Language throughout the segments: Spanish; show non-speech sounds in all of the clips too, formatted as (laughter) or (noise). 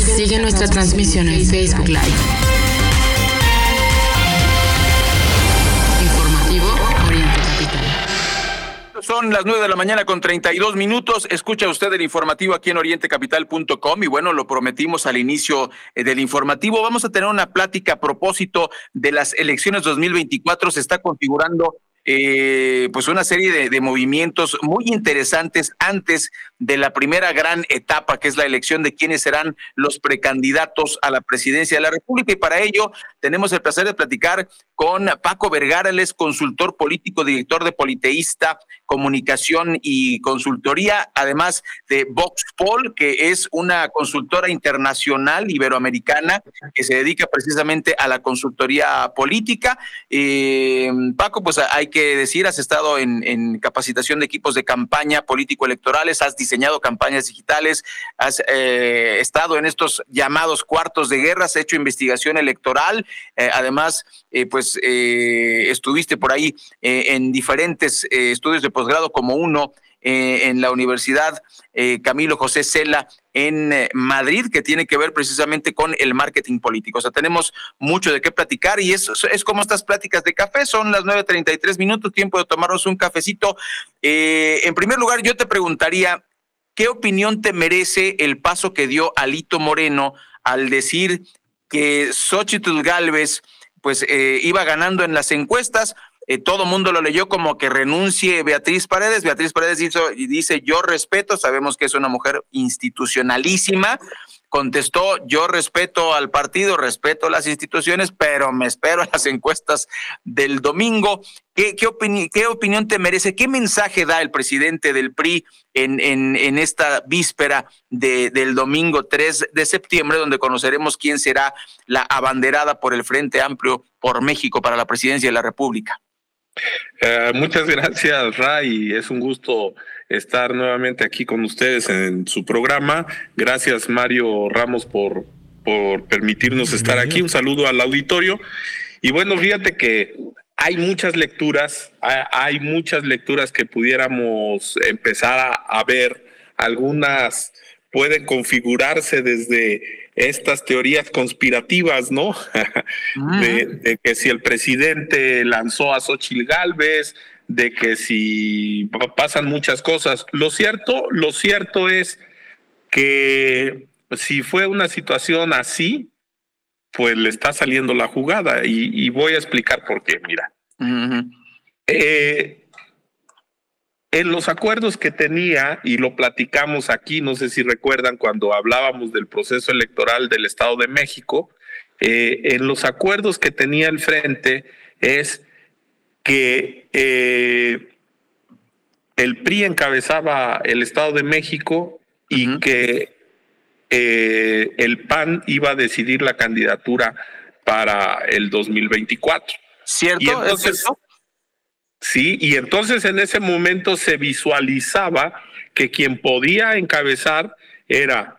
Sigue nuestra transmisión en Facebook Live. Informativo Oriente Capital. Son las nueve de la mañana con 32 minutos. Escucha usted el informativo aquí en orientecapital.com y bueno, lo prometimos al inicio eh, del informativo. Vamos a tener una plática a propósito de las elecciones 2024. Se está configurando eh, pues una serie de, movimientos muy interesantes antes de la primera gran etapa, que es la elección de quiénes serán los precandidatos a la presidencia de la República. Y para ello tenemos el placer de platicar con Paco Vergara, él es consultor político, director de Politeísta, Comunicación y Consultoría, además de Voxpol, que es una consultora internacional iberoamericana que se dedica precisamente a la consultoría política. Eh, Paco, pues hay que decir, has estado en, capacitación de equipos de campaña político-electorales, has diseñado campañas digitales, has eh, estado en estos llamados cuartos de guerra, has hecho investigación electoral, eh, además, eh, pues estuviste por ahí en diferentes estudios de posgrado como uno en la Universidad Camilo José Cela en Madrid, que tiene que ver precisamente con el marketing político. O sea, tenemos mucho de qué platicar y es, es como estas pláticas de café, son las 9.33 minutos, tiempo de tomarnos un cafecito. en primer lugar, yo te preguntaría, ¿qué opinión te merece el paso que dio Alito Moreno al decir que Xochitl Galvez pues eh, iba ganando en las encuestas. Eh, todo mundo lo leyó como que renuncie Beatriz Paredes. Beatriz Paredes hizo, y dice, yo respeto, sabemos que es una mujer institucionalísima, contestó, yo respeto al partido, respeto las instituciones, pero me espero a las encuestas del domingo. ¿Qué, opinión te merece? ¿Qué mensaje da el presidente del PRI en, esta víspera de, del domingo 3 de septiembre, donde conoceremos quién será la abanderada por el Frente Amplio por México para la presidencia de la República? Uh, muchas gracias, Ray. Es un gusto estar nuevamente aquí con ustedes en su programa. Gracias, Mario Ramos, por, por permitirnos estar aquí. Un saludo al auditorio. Y bueno, fíjate que hay muchas lecturas, hay muchas lecturas que pudiéramos empezar a, a ver. Algunas pueden configurarse desde estas teorías conspirativas, ¿no? (laughs) de, de, que si el presidente lanzó a Xochitl Galvez, de que si pasan muchas cosas. Lo cierto, lo cierto es que si fue una situación así, pues le está saliendo la jugada y, y voy a explicar por qué. Mira, uh -huh. eh, en los acuerdos que tenía, y lo platicamos aquí, no sé si recuerdan cuando hablábamos del proceso electoral del Estado de México, eh, en los acuerdos que tenía el frente es que eh, el PRI encabezaba el Estado de México y uh -huh. que eh, el PAN iba a decidir la candidatura para el 2024. ¿Cierto? Y entonces, ¿Es cierto? Sí, y entonces en ese momento se visualizaba que quien podía encabezar era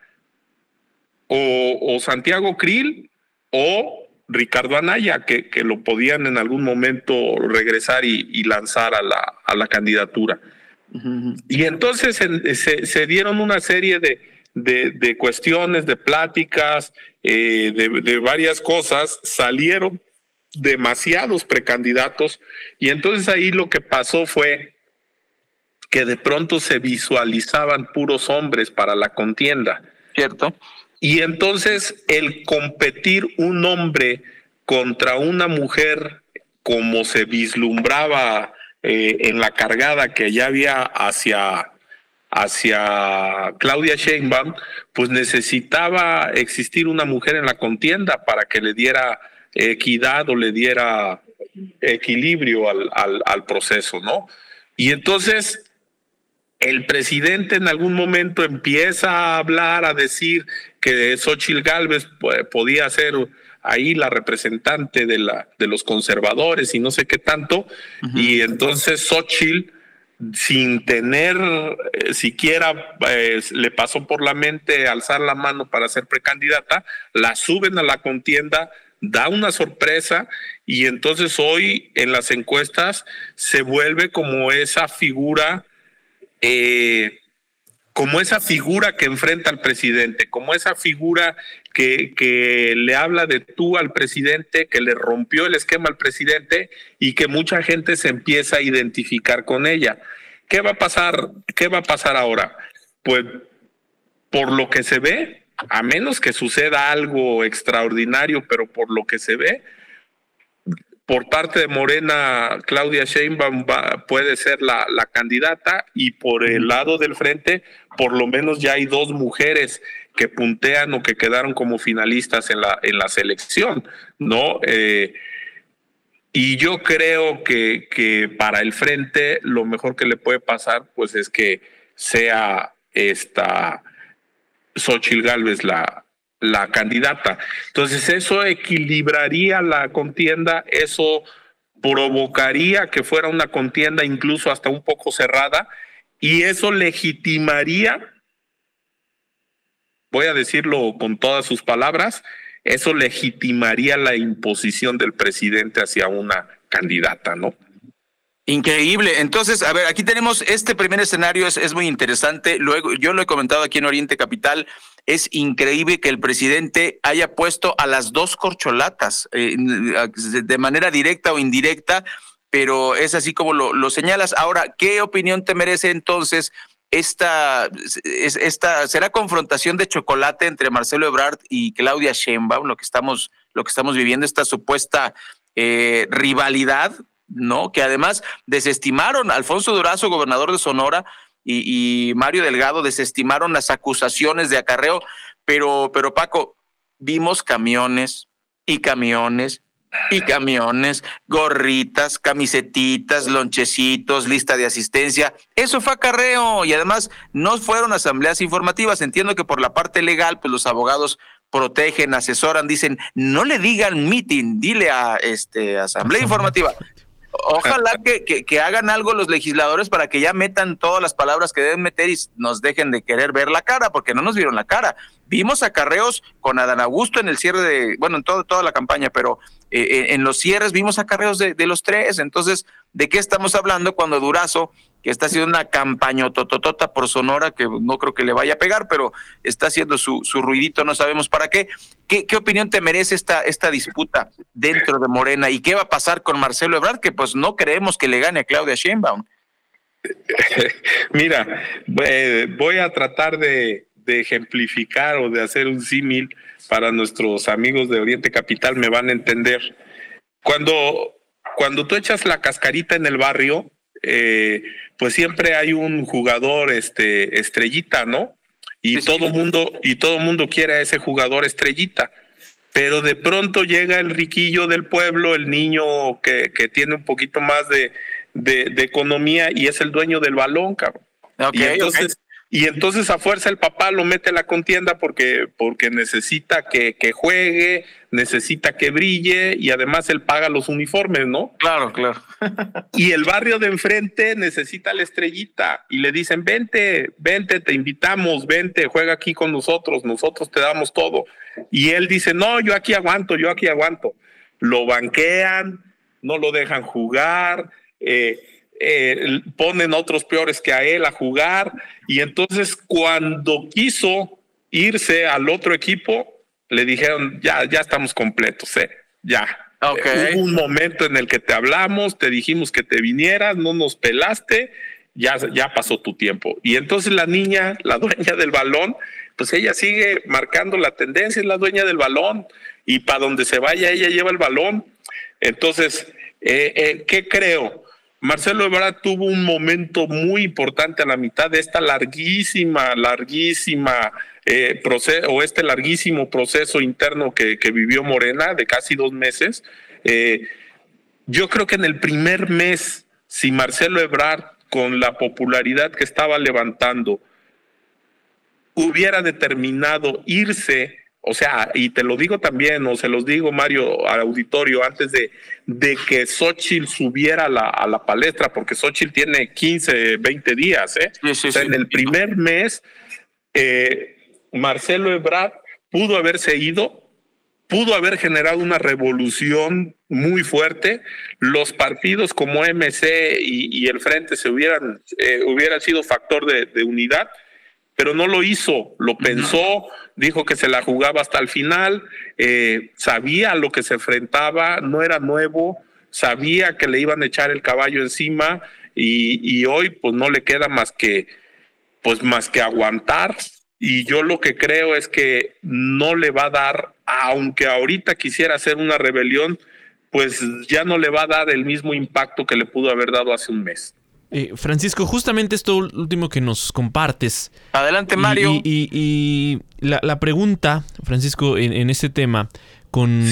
o, o Santiago Krill o Ricardo Anaya, que, que, lo podían en algún momento regresar y, y lanzar a la, a la candidatura. Uh -huh. Y entonces se, se, se, dieron una serie de, de, de cuestiones, de pláticas, eh, de, de, varias cosas, salieron demasiados precandidatos y entonces ahí lo que pasó fue que de pronto se visualizaban puros hombres para la contienda. Cierto. Y entonces el competir un hombre contra una mujer como se vislumbraba eh, en la cargada que ya había hacia, hacia Claudia Sheinbaum, pues necesitaba existir una mujer en la contienda para que le diera equidad o le diera equilibrio al, al, al proceso, ¿no? Y entonces el presidente en algún momento empieza a hablar, a decir que Xochitl Galvez podía ser ahí la representante de, la, de los conservadores y no sé qué tanto, uh -huh. y entonces Xochitl, sin tener eh, siquiera eh, le pasó por la mente alzar la mano para ser precandidata, la suben a la contienda, da una sorpresa y entonces hoy en las encuestas se vuelve como esa figura eh, como esa figura que enfrenta al presidente, como esa figura que, que, le habla de tú al presidente, que le rompió el esquema al presidente y que mucha gente se empieza a identificar con ella. ¿Qué va a pasar? ¿Qué va a pasar ahora? Pues por lo que se ve, a menos que suceda algo extraordinario, pero por lo que se ve, por parte de Morena, Claudia Sheinbaum puede ser la, candidata y por el lado del frente, por lo menos ya hay dos mujeres que puntean o que quedaron como finalistas en la, en la selección, ¿no? Eh, y yo creo que, que para el frente lo mejor que le puede pasar, pues es que sea esta Xochil Gálvez la, la candidata. Entonces eso equilibraría la contienda, eso provocaría que fuera una contienda incluso hasta un poco cerrada y eso legitimaría, voy a decirlo con todas sus palabras, eso legitimaría la imposición del presidente hacia una candidata, ¿no? Increíble. Entonces, a ver, aquí tenemos este primer escenario, es, es muy interesante. Luego, yo lo he comentado aquí en Oriente Capital es increíble que el presidente haya puesto a las dos corcholatas eh, de manera directa o indirecta, pero es así como lo, señalas. Ahora, ¿qué opinión te merece entonces esta, esta será confrontación de chocolate entre Marcelo Ebrard y Claudia Sheinbaum, lo que estamos, lo que estamos viviendo, esta supuesta eh, rivalidad, ¿no? Que además desestimaron Alfonso Durazo, gobernador de Sonora, y, Mario Delgado desestimaron las acusaciones de acarreo, pero, pero Paco, vimos camiones y camiones y camiones, gorritas, camisetitas, lonchecitos, lista de asistencia. Eso fue acarreo y además no fueron asambleas informativas. Entiendo que por la parte legal, pues los abogados protegen, asesoran, dicen, no le digan meeting, dile a este asamblea (laughs) informativa. Ojalá (laughs) que, que, hagan algo los legisladores para que ya metan todas las palabras que deben meter y nos dejen de querer ver la cara, porque no nos vieron la cara. Vimos acarreos con Adán Augusto en el cierre de, bueno, en todo, toda la campaña, pero eh, en los cierres vimos acarreos de, de los tres. Entonces, ¿de qué estamos hablando cuando Durazo que está haciendo una campaña tototota por Sonora, que no creo que le vaya a pegar, pero está haciendo su, su ruidito, no sabemos para qué. qué. ¿Qué opinión te merece esta, esta disputa dentro de Morena? ¿Y qué va a pasar con Marcelo Ebrard? Que pues no creemos que le gane a Claudia Sheinbaum. (laughs) Mira, eh, voy a tratar de, de ejemplificar o de hacer un símil para nuestros amigos de Oriente Capital, me van a entender. Cuando, cuando tú echas la cascarita en el barrio, eh, pues siempre hay un jugador este, estrellita, ¿no? Y todo mundo, y todo mundo quiere a ese jugador estrellita. Pero de pronto llega el riquillo del pueblo, el niño que, que tiene un poquito más de, de, economía y es el dueño del balón, cabrón. y entonces, y entonces a fuerza el papá lo mete a la contienda porque, porque necesita que, que, juegue, necesita que brille y además él paga los uniformes, ¿no? Claro, claro. y el barrio de enfrente necesita la estrellita y le dicen, vente, vente, te invitamos, vente, juega aquí con nosotros, nosotros te damos todo. Y él dice, no, yo aquí aguanto, yo aquí aguanto. Lo banquean, no lo dejan jugar. Eh, eh, ponen otros peores que a él a jugar y entonces cuando quiso irse al otro equipo, le dijeron, ya, ya estamos completos, ¿eh? ya. Hubo un momento en el que te hablamos, te dijimos que te vinieras, no nos pelaste, ya, ya pasó tu tiempo. Y entonces la niña, la dueña del balón, pues ella sigue marcando la tendencia, es la dueña del balón y para donde se vaya ella lleva el balón. Entonces, eh, eh, ¿qué creo? Marcelo Ebrard tuvo un momento muy importante a la mitad de esta larguísima, larguísima eh, o este larguísimo proceso interno que, vivió Morena de casi dos meses. Eh, yo creo que en el primer mes, si Marcelo Ebrard, con la popularidad que estaba levantando, hubiera determinado irse o sea, y te lo digo también, o se los digo, Mario, al auditorio, antes de, de que Xochitl subiera a la, a la palestra, porque Xochitl tiene 15, 20 días, ¿eh? o sea, en el primer mes, eh, Marcelo Ebrard pudo haberse ido, pudo haber generado una revolución muy fuerte. Los partidos como MC y, el Frente se hubieran, eh, hubieran sido factor de, de unidad pero no lo hizo, lo pensó, dijo que se la jugaba hasta el final, eh, sabía lo que se enfrentaba, no era nuevo, sabía que le iban a echar el caballo encima y, y hoy pues no le queda más que pues más que aguantar y yo lo que creo es que no le va a dar, aunque ahorita quisiera hacer una rebelión, pues ya no le va a dar el mismo impacto que le pudo haber dado hace un mes. Eh, Francisco, justamente esto último que nos compartes. Adelante, Mario. Y, la, pregunta, Francisco, en, este tema, con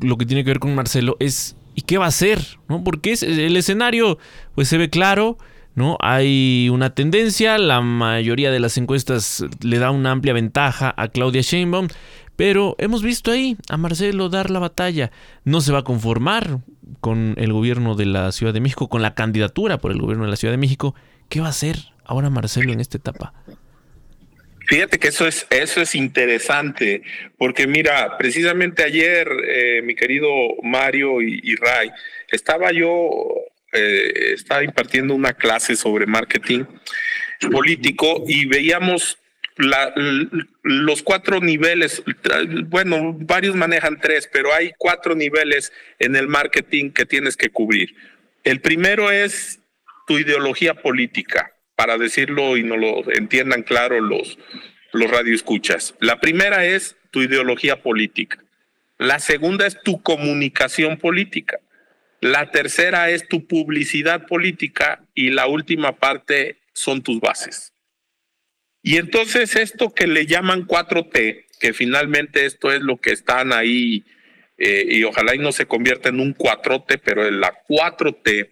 lo que tiene que ver con Marcelo, es ¿y qué va a hacer? ¿No? Porque es, el escenario pues se ve claro, ¿no? Hay una tendencia, la mayoría de las encuestas le da una amplia ventaja a Claudia Sheinbaum, pero hemos visto ahí a Marcelo dar la batalla. No se va a conformar con el gobierno de la Ciudad de México, con la candidatura por el gobierno de la Ciudad de México. ¿Qué va a hacer ahora Marcelo en esta etapa? Fíjate que eso es, eso es interesante, porque mira, precisamente ayer, eh, mi querido Mario y, Ray, estaba yo eh, estaba impartiendo una clase sobre marketing político y veíamos los cuatro niveles, bueno, varios manejan tres, pero hay cuatro niveles en el marketing que tienes que cubrir. El primero es tu ideología política, para decirlo y no lo entiendan claro los, los radioescuchas. La primera es tu ideología política. La segunda es tu comunicación política. La tercera es tu publicidad política y la última parte son tus bases. Y entonces esto que le llaman 4T, que finalmente esto es lo que están ahí, eh, y ojalá y no se convierta en un 4T, pero en la 4T,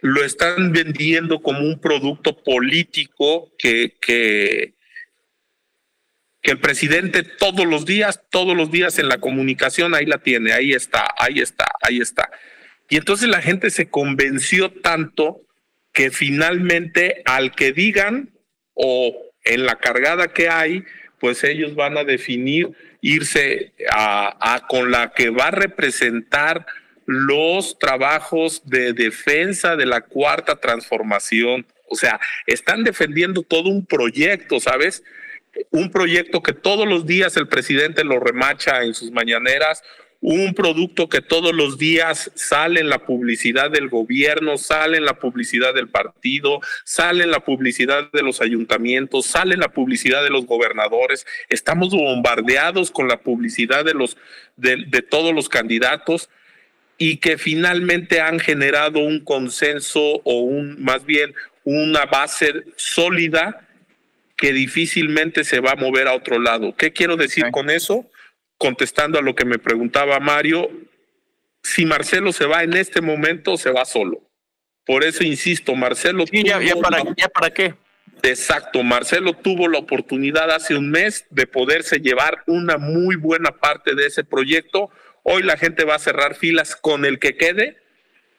lo están vendiendo como un producto político que, que, que el presidente todos los días, todos los días en la comunicación, ahí la tiene, ahí está, ahí está, ahí está. Y entonces la gente se convenció tanto que finalmente al que digan o en la cargada que hay, pues ellos van a definir irse a, con la que va a representar los trabajos de defensa de la cuarta transformación. O sea, están defendiendo todo un proyecto, ¿sabes? Un proyecto que todos los días el presidente lo remacha en sus mañaneras, un producto que todos los días sale en la publicidad del gobierno, sale en la publicidad del partido, sale en la publicidad de los ayuntamientos, sale en la publicidad de los gobernadores. Estamos bombardeados con la publicidad de los de, de todos los candidatos y que finalmente han generado un consenso o un más bien una base sólida que difícilmente se va a mover a otro lado. ¿Qué quiero decir con eso? Contestando a lo que me preguntaba Mario, si Marcelo se va en este momento, se va solo. Por eso insisto, Marcelo. ya, para, ¿Ya para qué? Exacto, Marcelo tuvo la oportunidad hace un mes de poderse llevar una muy buena parte de ese proyecto. Hoy la gente va a cerrar filas con el que quede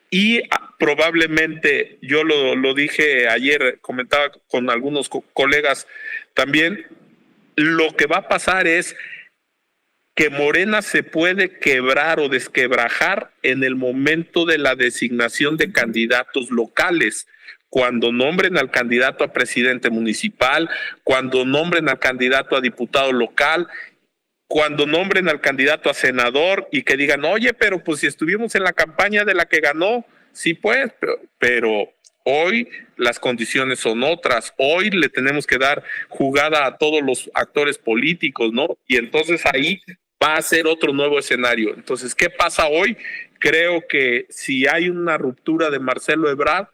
y ah, probablemente, yo lo, lo dije ayer, comentaba con algunos colegas también, lo que va a pasar es que Morena se puede quebrar o desquebrajar en el momento de la designación de candidatos locales, cuando nombren al candidato a presidente municipal, cuando nombren al candidato a diputado local, cuando nombren al candidato a senador y que digan, oye, pero pues si estuvimos en la campaña de la que ganó, sí pues, pero, pero Hoy las condiciones son otras. Hoy le tenemos que dar jugada a todos los actores políticos, ¿no? Y entonces ahí va a ser otro nuevo escenario. Entonces, ¿qué pasa hoy? Creo que si hay una ruptura de Marcelo Ebrard,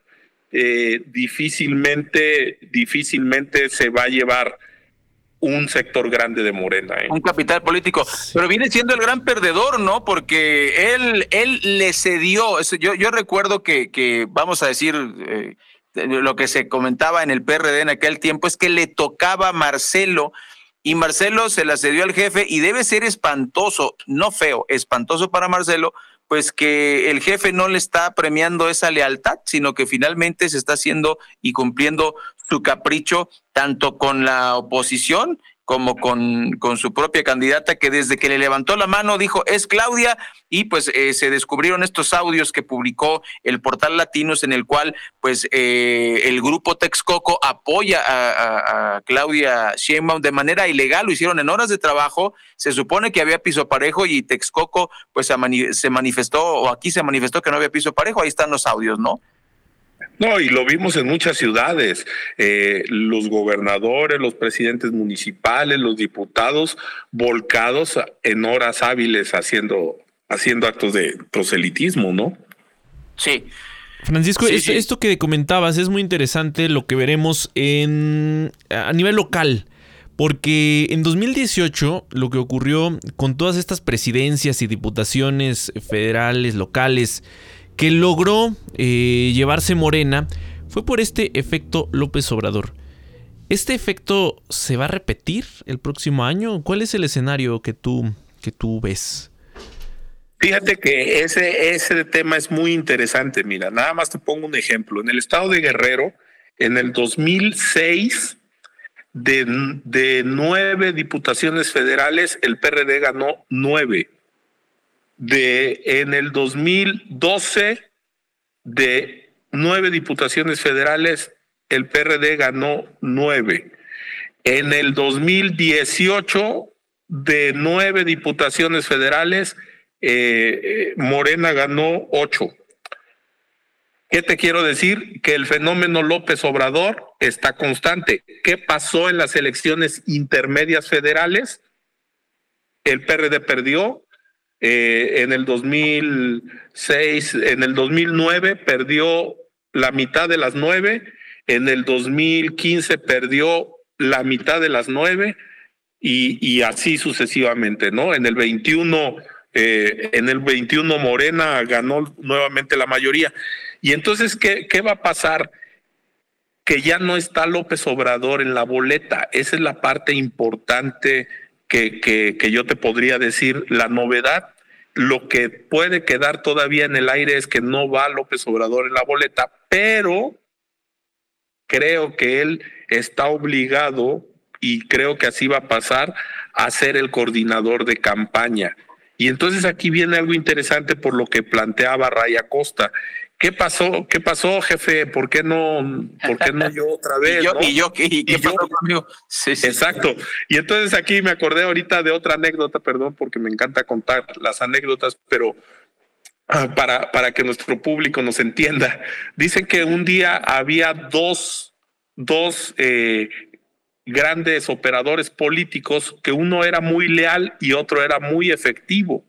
eh, difícilmente, difícilmente se va a llevar un sector grande de Morena. ¿eh? Un capital político. Pero viene siendo el gran perdedor, ¿no? Porque él, él le cedió. Yo, recuerdo que, que, vamos a decir, eh, lo que se comentaba en el PRD en aquel tiempo es que le tocaba a Marcelo y Marcelo se la cedió al jefe y debe ser espantoso, no feo, espantoso para Marcelo, pues que el jefe no le está premiando esa lealtad, sino que finalmente se está haciendo y cumpliendo su capricho tanto con la oposición como con, con su propia candidata, que desde que le levantó la mano dijo es Claudia, y pues eh, se descubrieron estos audios que publicó el portal Latinos, en el cual pues eh, el grupo Texcoco apoya a, Claudia Sheinbaum de manera ilegal, lo hicieron en horas de trabajo, se supone que había piso parejo y Texcoco pues se manifestó, o aquí se manifestó que no había piso parejo, ahí están los audios, ¿no? No, y lo vimos en muchas ciudades. Eh, los gobernadores, los presidentes municipales, los diputados volcados en horas hábiles haciendo, haciendo actos de proselitismo, ¿no? Sí. Francisco, esto, que comentabas es muy interesante lo que veremos en, a nivel local. Porque en 2018 lo que ocurrió con todas estas presidencias y diputaciones federales, locales, que logró eh, llevarse Morena fue por este efecto López Obrador. ¿Este efecto se va a repetir el próximo año? ¿Cuál es el escenario que tú, que tú ves? Fíjate que ese, ese tema es muy interesante. Mira, nada más te pongo un ejemplo. En el estado de Guerrero, en el 2006, de, de nueve diputaciones federales, el PRD ganó nueve de en el 2012 de nueve diputaciones federales, el PRD ganó nueve. En el 2018 de nueve diputaciones federales, eh, eh, Morena ganó ocho. ¿Qué te quiero decir? Que el fenómeno López Obrador está constante. ¿Qué pasó en las elecciones intermedias federales? El PRD perdió, eh, en el 2006, en el 2009 perdió la mitad de las nueve, en el 2015 perdió la mitad de las nueve y, así sucesivamente, ¿no? En el 21, eh, en el 21 Morena ganó nuevamente la mayoría. Y entonces, ¿qué, ¿qué va a pasar? Que ya no está López Obrador en la boleta. Esa es la parte importante que, que, que yo te podría decir. La novedad lo que puede quedar todavía en el aire es que no va López Obrador en la boleta, pero creo que él está obligado, y creo que así va a pasar, a ser el coordinador de campaña. Y entonces aquí viene algo interesante por lo que planteaba Raya Costa. ¿Qué pasó? ¿Qué pasó, jefe? ¿Por qué no, por qué no yo otra (laughs) vez? ¿Y, yo, ¿Y, qué pasó conmigo? Sí, sí, Exacto. Y entonces aquí me acordé ahorita de otra anécdota, perdón, porque me encanta contar las anécdotas, pero ah, para, para que nuestro público nos entienda. Dicen que un día había dos, dos eh, grandes operadores políticos, que uno era muy leal y otro era muy efectivo.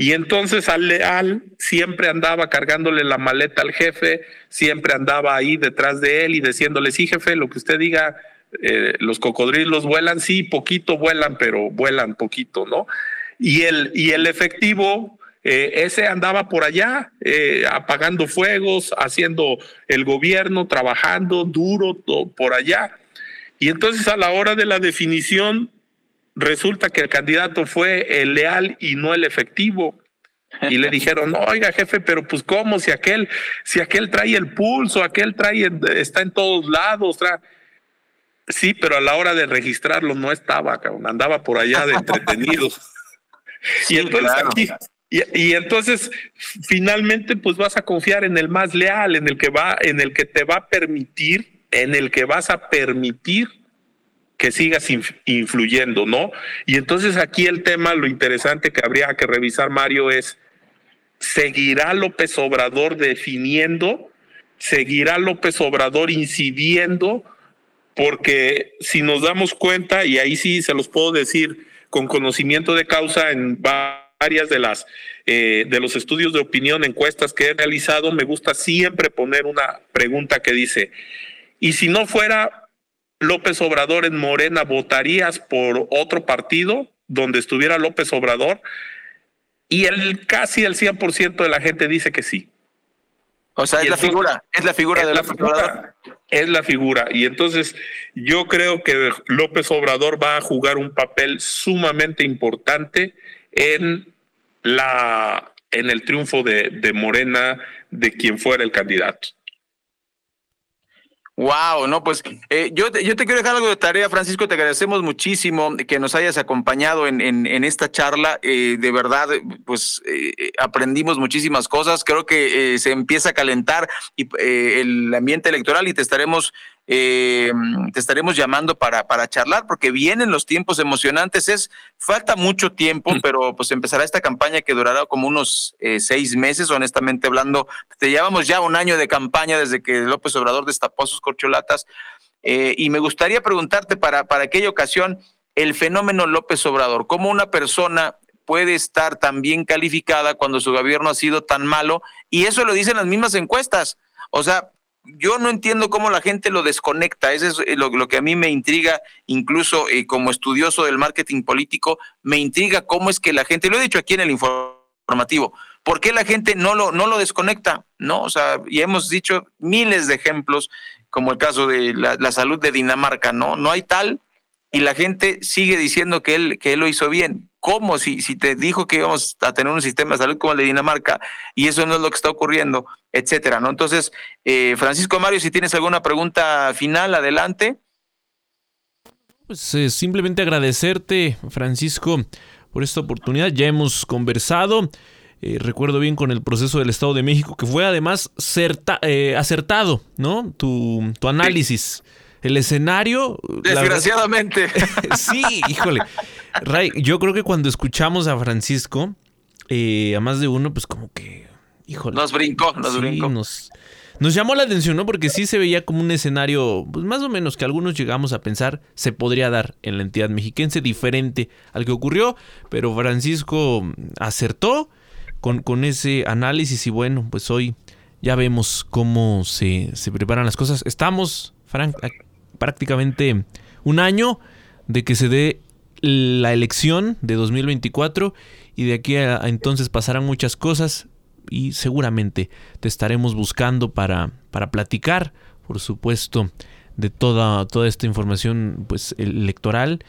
Y entonces al leal siempre andaba cargándole la maleta al jefe, siempre andaba ahí detrás de él y diciéndole, sí jefe, lo que usted diga, eh, los cocodrilos vuelan, sí, poquito vuelan, pero vuelan poquito, ¿no? Y el, y el efectivo, eh, ese andaba por allá, eh, apagando fuegos, haciendo el gobierno, trabajando duro por allá. Y entonces a la hora de la definición resulta que el candidato fue el leal y no el efectivo. Y le dijeron, oiga jefe, pero pues cómo, si aquel, si aquel trae el pulso, aquel trae, está en todos lados. Sí, pero a la hora de registrarlo no estaba, andaba por allá de entretenido. (laughs) y entonces aquí, y, entonces finalmente pues vas a confiar en el más leal, en el que va, en el que te va a permitir, en el que vas a permitir que sigas influyendo, ¿no? Y entonces aquí el tema, lo interesante que habría que revisar, Mario, es, ¿seguirá López Obrador definiendo? ¿Seguirá López Obrador incidiendo? Porque si nos damos cuenta, y ahí sí se los puedo decir con conocimiento de causa en varias de las eh, de los estudios de opinión, encuestas que he realizado, me gusta siempre poner una pregunta que dice, y si no fuera López Obrador en Morena, ¿votarías por otro partido donde estuviera López Obrador? Y el casi el 100% de la gente dice que sí. O sea, es la figura, es la figura de López Obrador. Es la figura. Y entonces yo creo que López Obrador va a jugar un papel sumamente importante en la en el triunfo de, de Morena, de quien fuera el candidato. Wow, no, pues eh, yo, te, yo te quiero dejar algo de tarea, Francisco. Te agradecemos muchísimo que nos hayas acompañado en, en, esta charla. Eh, de verdad, pues eh, aprendimos muchísimas cosas. Creo que se empieza a calentar el ambiente electoral y te estaremos eh, te estaremos llamando para, para charlar porque vienen los tiempos emocionantes. Es falta mucho tiempo, mm. pero pues empezará esta campaña que durará como unos eh, seis meses, honestamente hablando. Te llevamos ya un año de campaña desde que López Obrador destapó sus corcholatas. Eh, y me gustaría preguntarte para, para aquella ocasión el fenómeno López Obrador, cómo una persona puede estar tan bien calificada cuando su gobierno ha sido tan malo, y eso lo dicen las mismas encuestas. O sea, yo no entiendo cómo la gente lo desconecta. Eso es eh, lo, que a mí me intriga, incluso eh, como estudioso del marketing político, me intriga cómo es que la gente, lo he dicho aquí en el informativo, ¿por qué la gente no lo, no lo desconecta? ¿No? O sea, y hemos dicho miles de ejemplos, como el caso de la, la salud de Dinamarca, ¿no? No hay tal, y la gente sigue diciendo que él, que él lo hizo bien. ¿Cómo? Si, si te dijo que íbamos a tener un sistema de salud como el de Dinamarca y eso no es lo que está ocurriendo, etcétera, ¿no? Entonces, eh, Francisco Mario, si tienes alguna pregunta final, adelante. Pues eh, simplemente agradecerte, Francisco, por esta oportunidad. Ya hemos conversado. Eh, recuerdo bien con el proceso del Estado de México, que fue además acertado, ¿no? Tu, tu análisis. El escenario. Desgraciadamente. (laughs) sí, híjole. Ray, yo creo que cuando escuchamos a Francisco, eh, a más de uno, pues como que, híjole. Nos brincó, nos brincó. Nos, nos llamó la atención, ¿no? Porque sí se veía como un escenario, pues más o menos que algunos llegamos a pensar se podría dar en la entidad mexiquense, diferente al que ocurrió, pero Francisco acertó con, con ese análisis y bueno, pues hoy ya vemos cómo se, se preparan las cosas. Estamos, Frank, prácticamente un año de que se dé la elección de 2024 y de aquí a, entonces pasarán muchas cosas y seguramente te estaremos buscando para, para platicar, por supuesto, de toda, toda esta información pues, electoral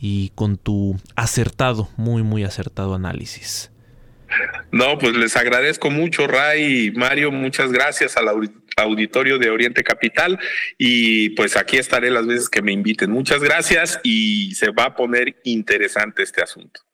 y con tu acertado, muy, muy acertado análisis. No, pues les agradezco mucho, Ray y Mario. Muchas gracias al auditorio de Oriente Capital. Y pues aquí estaré las veces que me inviten. Muchas gracias y se va a poner interesante este asunto.